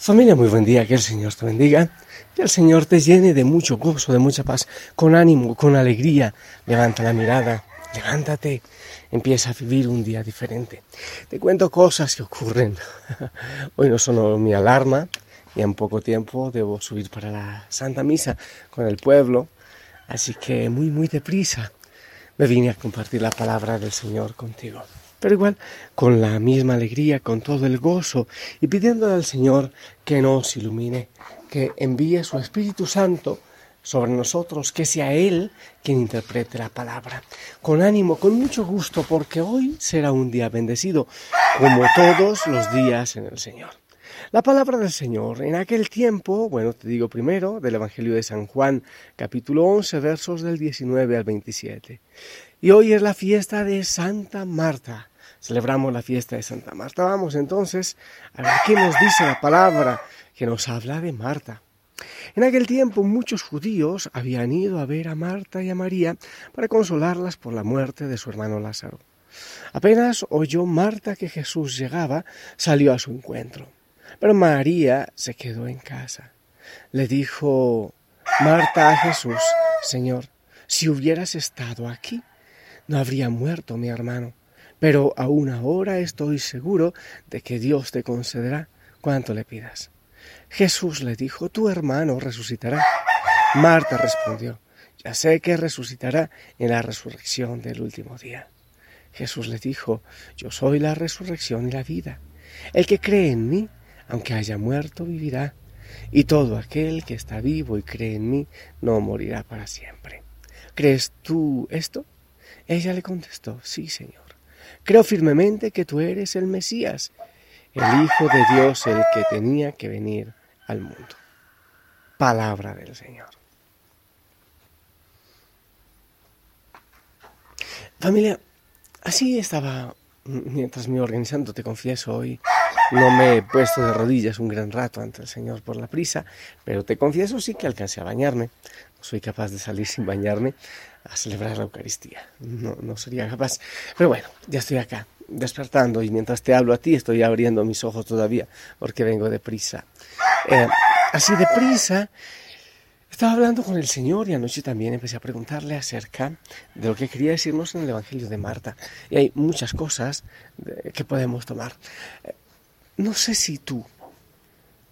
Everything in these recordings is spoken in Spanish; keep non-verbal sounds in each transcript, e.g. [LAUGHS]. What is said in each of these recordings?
Familia, muy buen día, que el Señor te bendiga, que el Señor te llene de mucho gozo, de mucha paz, con ánimo, con alegría. Levanta la mirada, levántate, empieza a vivir un día diferente. Te cuento cosas que ocurren. [LAUGHS] Hoy no sonó mi alarma y en poco tiempo debo subir para la Santa Misa con el pueblo, así que muy, muy deprisa me vine a compartir la palabra del Señor contigo pero igual con la misma alegría, con todo el gozo y pidiéndole al Señor que nos ilumine, que envíe su Espíritu Santo sobre nosotros, que sea Él quien interprete la palabra. Con ánimo, con mucho gusto, porque hoy será un día bendecido, como todos los días en el Señor. La palabra del Señor en aquel tiempo, bueno, te digo primero, del Evangelio de San Juan, capítulo 11, versos del 19 al 27. Y hoy es la fiesta de Santa Marta celebramos la fiesta de Santa Marta. Vamos entonces a ver qué nos dice la palabra que nos habla de Marta. En aquel tiempo muchos judíos habían ido a ver a Marta y a María para consolarlas por la muerte de su hermano Lázaro. Apenas oyó Marta que Jesús llegaba, salió a su encuentro. Pero María se quedó en casa. Le dijo Marta a Jesús, Señor, si hubieras estado aquí, no habría muerto mi hermano pero aún ahora estoy seguro de que Dios te concederá cuanto le pidas. Jesús le dijo, tu hermano resucitará. Marta respondió, ya sé que resucitará en la resurrección del último día. Jesús le dijo, yo soy la resurrección y la vida. El que cree en mí, aunque haya muerto, vivirá. Y todo aquel que está vivo y cree en mí, no morirá para siempre. ¿Crees tú esto? Ella le contestó, sí, Señor. Creo firmemente que tú eres el Mesías, el Hijo de Dios, el que tenía que venir al mundo. Palabra del Señor. Familia, así estaba mientras me organizando, te confieso, hoy no me he puesto de rodillas un gran rato ante el Señor por la prisa, pero te confieso sí que alcancé a bañarme. No soy capaz de salir sin bañarme, a celebrar la Eucaristía. No, no sería capaz. Pero bueno, ya estoy acá, despertando y mientras te hablo a ti estoy abriendo mis ojos todavía porque vengo deprisa. Eh, así deprisa, estaba hablando con el Señor y anoche también empecé a preguntarle acerca de lo que quería decirnos en el Evangelio de Marta. Y hay muchas cosas que podemos tomar. No sé si tú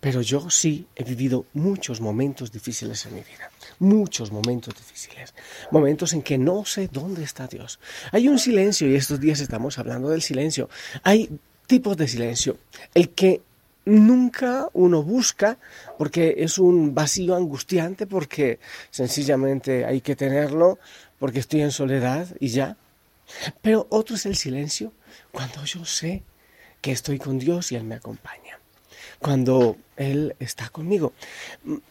pero yo sí he vivido muchos momentos difíciles en mi vida, muchos momentos difíciles, momentos en que no sé dónde está Dios. Hay un silencio y estos días estamos hablando del silencio. Hay tipos de silencio. El que nunca uno busca porque es un vacío angustiante, porque sencillamente hay que tenerlo, porque estoy en soledad y ya. Pero otro es el silencio cuando yo sé que estoy con Dios y Él me acompaña cuando Él está conmigo.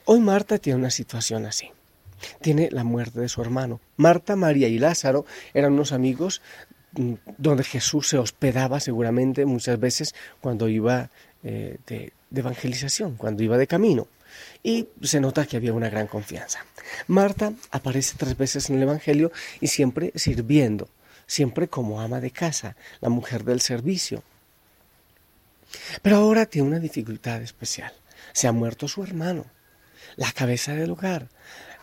Hoy Marta tiene una situación así. Tiene la muerte de su hermano. Marta, María y Lázaro eran unos amigos mm, donde Jesús se hospedaba seguramente muchas veces cuando iba eh, de, de evangelización, cuando iba de camino. Y se nota que había una gran confianza. Marta aparece tres veces en el Evangelio y siempre sirviendo, siempre como ama de casa, la mujer del servicio. Pero ahora tiene una dificultad especial. Se ha muerto su hermano, la cabeza del hogar.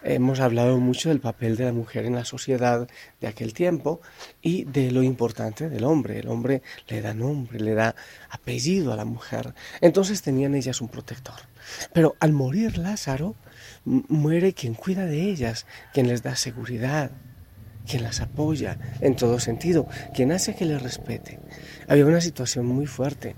Hemos hablado mucho del papel de la mujer en la sociedad de aquel tiempo y de lo importante del hombre. El hombre le da nombre, le da apellido a la mujer. Entonces tenían ellas un protector. Pero al morir Lázaro, muere quien cuida de ellas, quien les da seguridad, quien las apoya en todo sentido, quien hace que les respete. Había una situación muy fuerte.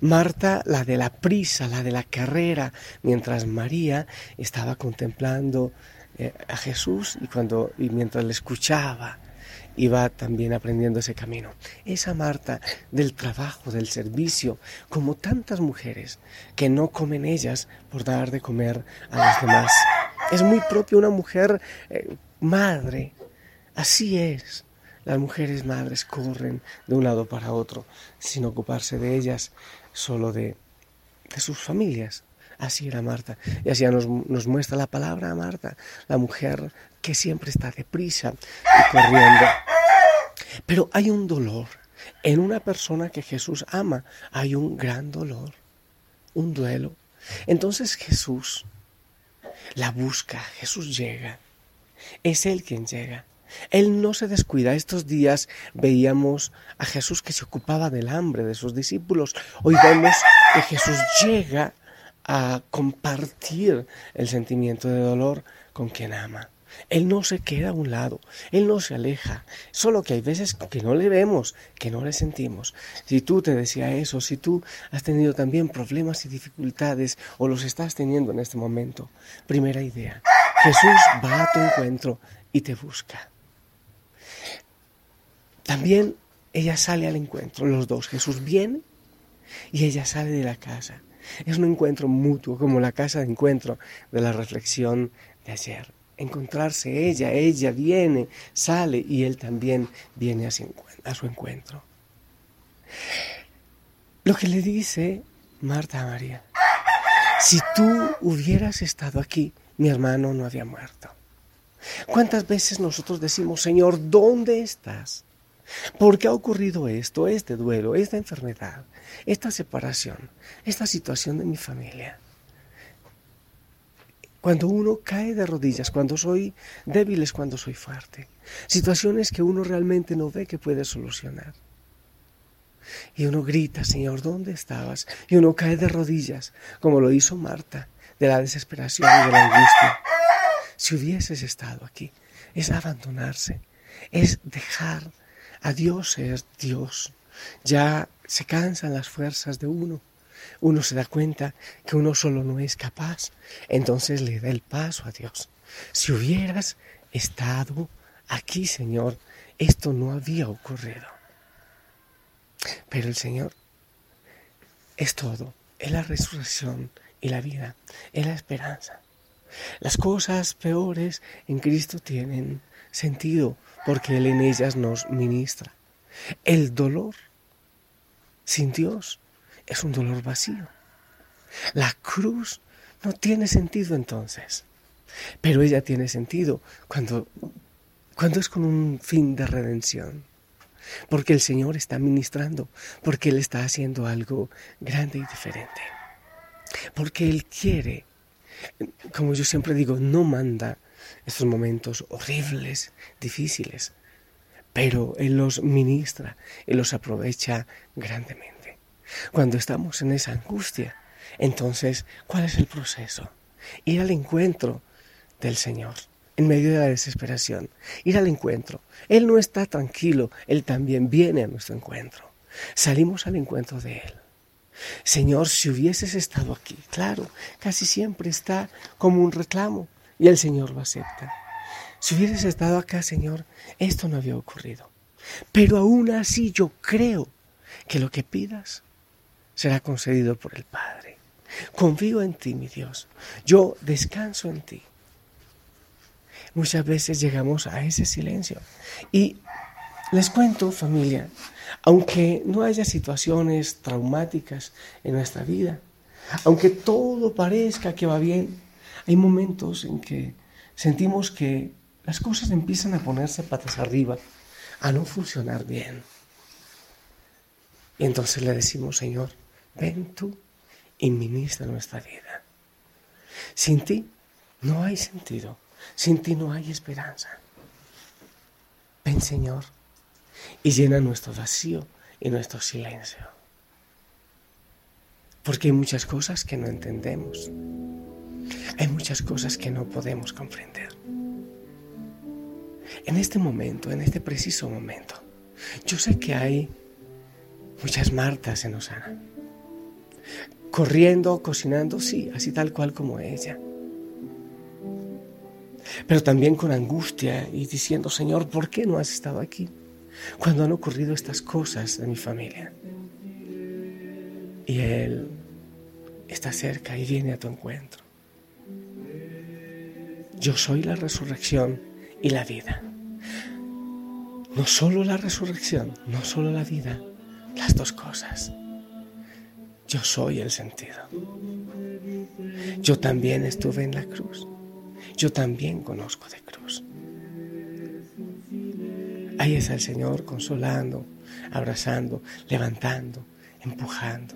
Marta, la de la prisa, la de la carrera, mientras María estaba contemplando eh, a Jesús y, cuando, y mientras le escuchaba, iba también aprendiendo ese camino. Esa Marta del trabajo, del servicio, como tantas mujeres que no comen ellas por dar de comer a las demás. Es muy propio una mujer eh, madre. Así es. Las mujeres madres corren de un lado para otro sin ocuparse de ellas solo de, de sus familias. Así era Marta. Y así nos, muestra la palabra Marta, la mujer que siempre está deprisa y corriendo. Pero hay un dolor. En una persona que Jesús ama hay un gran dolor, un duelo. Entonces Jesús la busca, Jesús llega. Es Él quien llega. Él no se descuida. Estos días veíamos a Jesús que se ocupaba del hambre de sus discípulos. Hoy vemos que Jesús llega a compartir el sentimiento de dolor con quien ama. Él no se queda a un lado, Él no se aleja, solo que hay veces que no le vemos, que no le sentimos. Si tú te decía eso, si tú has tenido también problemas y dificultades o los estás teniendo en este momento, primera idea, Jesús va a tu encuentro y te busca. También ella sale al encuentro, los dos, Jesús viene y ella sale de la casa. Es un encuentro mutuo, como la casa de encuentro de la reflexión de ayer encontrarse ella, ella viene, sale y él también viene a su, encuentro. Lo que le dice Marta a María, si tú hubieras estado aquí, mi hermano no había muerto. ¿Cuántas veces nosotros decimos, Señor, ¿dónde estás? ¿Por qué ha ocurrido esto, este duelo, esta enfermedad, esta separación, esta situación de mi familia? Cuando uno cae de rodillas, cuando soy débil es cuando soy fuerte. Situaciones que uno realmente no ve que puede solucionar. Y uno grita, Señor, ¿dónde estabas? Y uno cae de rodillas, como lo hizo Marta, de la desesperación y de la angustia. Si hubieses estado aquí, es abandonarse, es dejar a Dios ser Dios. Ya se cansan las fuerzas de uno uno se da cuenta que uno solo no es capaz, entonces le da el paso a Dios. Si hubieras estado aquí, Señor, esto no había ocurrido. Pero el Señor es todo, es la resurrección y la vida, es la esperanza. Las cosas peores en Cristo tienen sentido porque Él en ellas nos ministra. El dolor sin Dios es un dolor vacío. La cruz no tiene sentido entonces, pero ella tiene sentido cuando, cuando es con un fin de redención, porque el Señor está ministrando, porque Él está haciendo algo grande y diferente, porque Él quiere, como yo siempre digo, no manda estos momentos horribles, difíciles, pero Él los ministra, Él los aprovecha grandemente. Cuando estamos en esa angustia, entonces, ¿cuál es el proceso? Ir al encuentro del Señor en medio de la desesperación, ir al encuentro. Él no está tranquilo, Él también viene a nuestro encuentro. Salimos al encuentro de Él. Señor, si hubieses estado aquí, claro, casi siempre está como un reclamo y el Señor lo acepta. Si hubieses estado acá, Señor, esto no había ocurrido. Pero aún así yo creo que lo que pidas será concedido por el Padre. Confío en ti, mi Dios. Yo descanso en ti. Muchas veces llegamos a ese silencio. Y les cuento, familia, aunque no haya situaciones traumáticas en nuestra vida, aunque todo parezca que va bien, hay momentos en que sentimos que las cosas empiezan a ponerse patas arriba, a no funcionar bien. Y entonces le decimos, Señor, ven tú y ministra nuestra vida. Sin ti no hay sentido, sin ti no hay esperanza. Ven Señor y llena nuestro vacío y nuestro silencio. Porque hay muchas cosas que no entendemos. Hay muchas cosas que no podemos comprender. En este momento, en este preciso momento, yo sé que hay muchas Martas en Osana corriendo, cocinando, sí, así tal cual como ella. Pero también con angustia y diciendo, Señor, ¿por qué no has estado aquí? Cuando han ocurrido estas cosas de mi familia. Y Él está cerca y viene a tu encuentro. Yo soy la resurrección y la vida. No solo la resurrección, no solo la vida, las dos cosas. Yo soy el sentido. Yo también estuve en la cruz. Yo también conozco de cruz. Ahí está el Señor consolando, abrazando, levantando, empujando.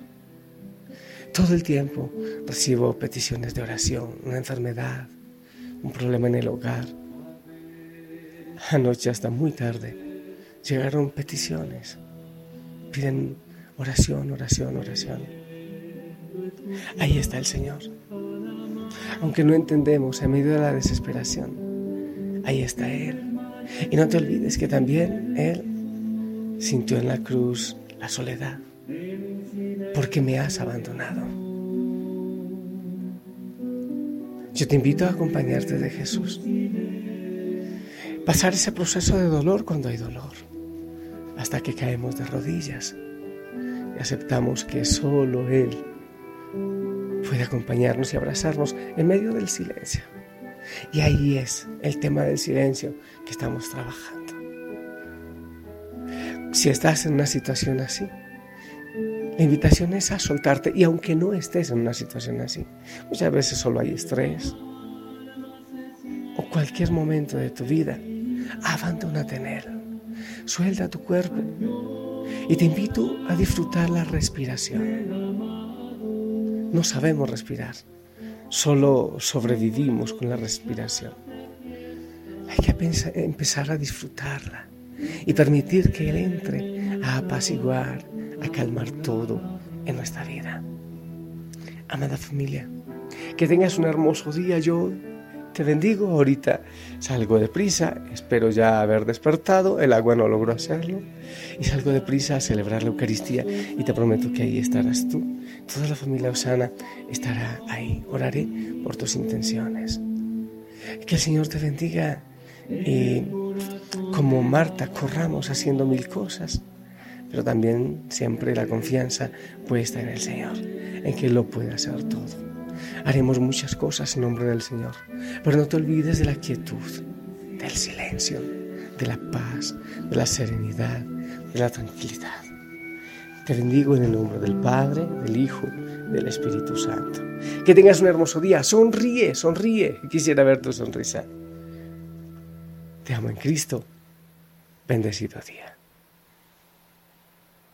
Todo el tiempo recibo peticiones de oración, una enfermedad, un problema en el hogar. Anoche hasta muy tarde llegaron peticiones. Piden oración, oración, oración. Ahí está el Señor. Aunque no entendemos en medio de la desesperación, ahí está Él. Y no te olvides que también Él sintió en la cruz la soledad porque me has abandonado. Yo te invito a acompañarte de Jesús. Pasar ese proceso de dolor cuando hay dolor, hasta que caemos de rodillas y aceptamos que solo Él puede acompañarnos y abrazarnos en medio del silencio. Y ahí es el tema del silencio que estamos trabajando. Si estás en una situación así, la invitación es a soltarte y aunque no estés en una situación así, muchas veces solo hay estrés o cualquier momento de tu vida, abandónate en él, suelta tu cuerpo y te invito a disfrutar la respiración. No sabemos respirar, solo sobrevivimos con la respiración. Hay que empezar a disfrutarla y permitir que Él entre a apaciguar, a calmar todo en nuestra vida. Amada familia, que tengas un hermoso día. Yo te bendigo. Ahorita salgo de prisa, espero ya haber despertado. El agua no logró hacerlo. Y salgo de prisa a celebrar la Eucaristía. Y te prometo que ahí estarás tú. Toda la familia Osana estará ahí. Oraré por tus intenciones. Que el Señor te bendiga. Y como Marta, corramos haciendo mil cosas pero también siempre la confianza puesta en el Señor, en que lo puede hacer todo. Haremos muchas cosas en nombre del Señor, pero no te olvides de la quietud, del silencio, de la paz, de la serenidad, de la tranquilidad. Te bendigo en el nombre del Padre, del Hijo, del Espíritu Santo. Que tengas un hermoso día. Sonríe, sonríe. Quisiera ver tu sonrisa. Te amo en Cristo. Bendecido día.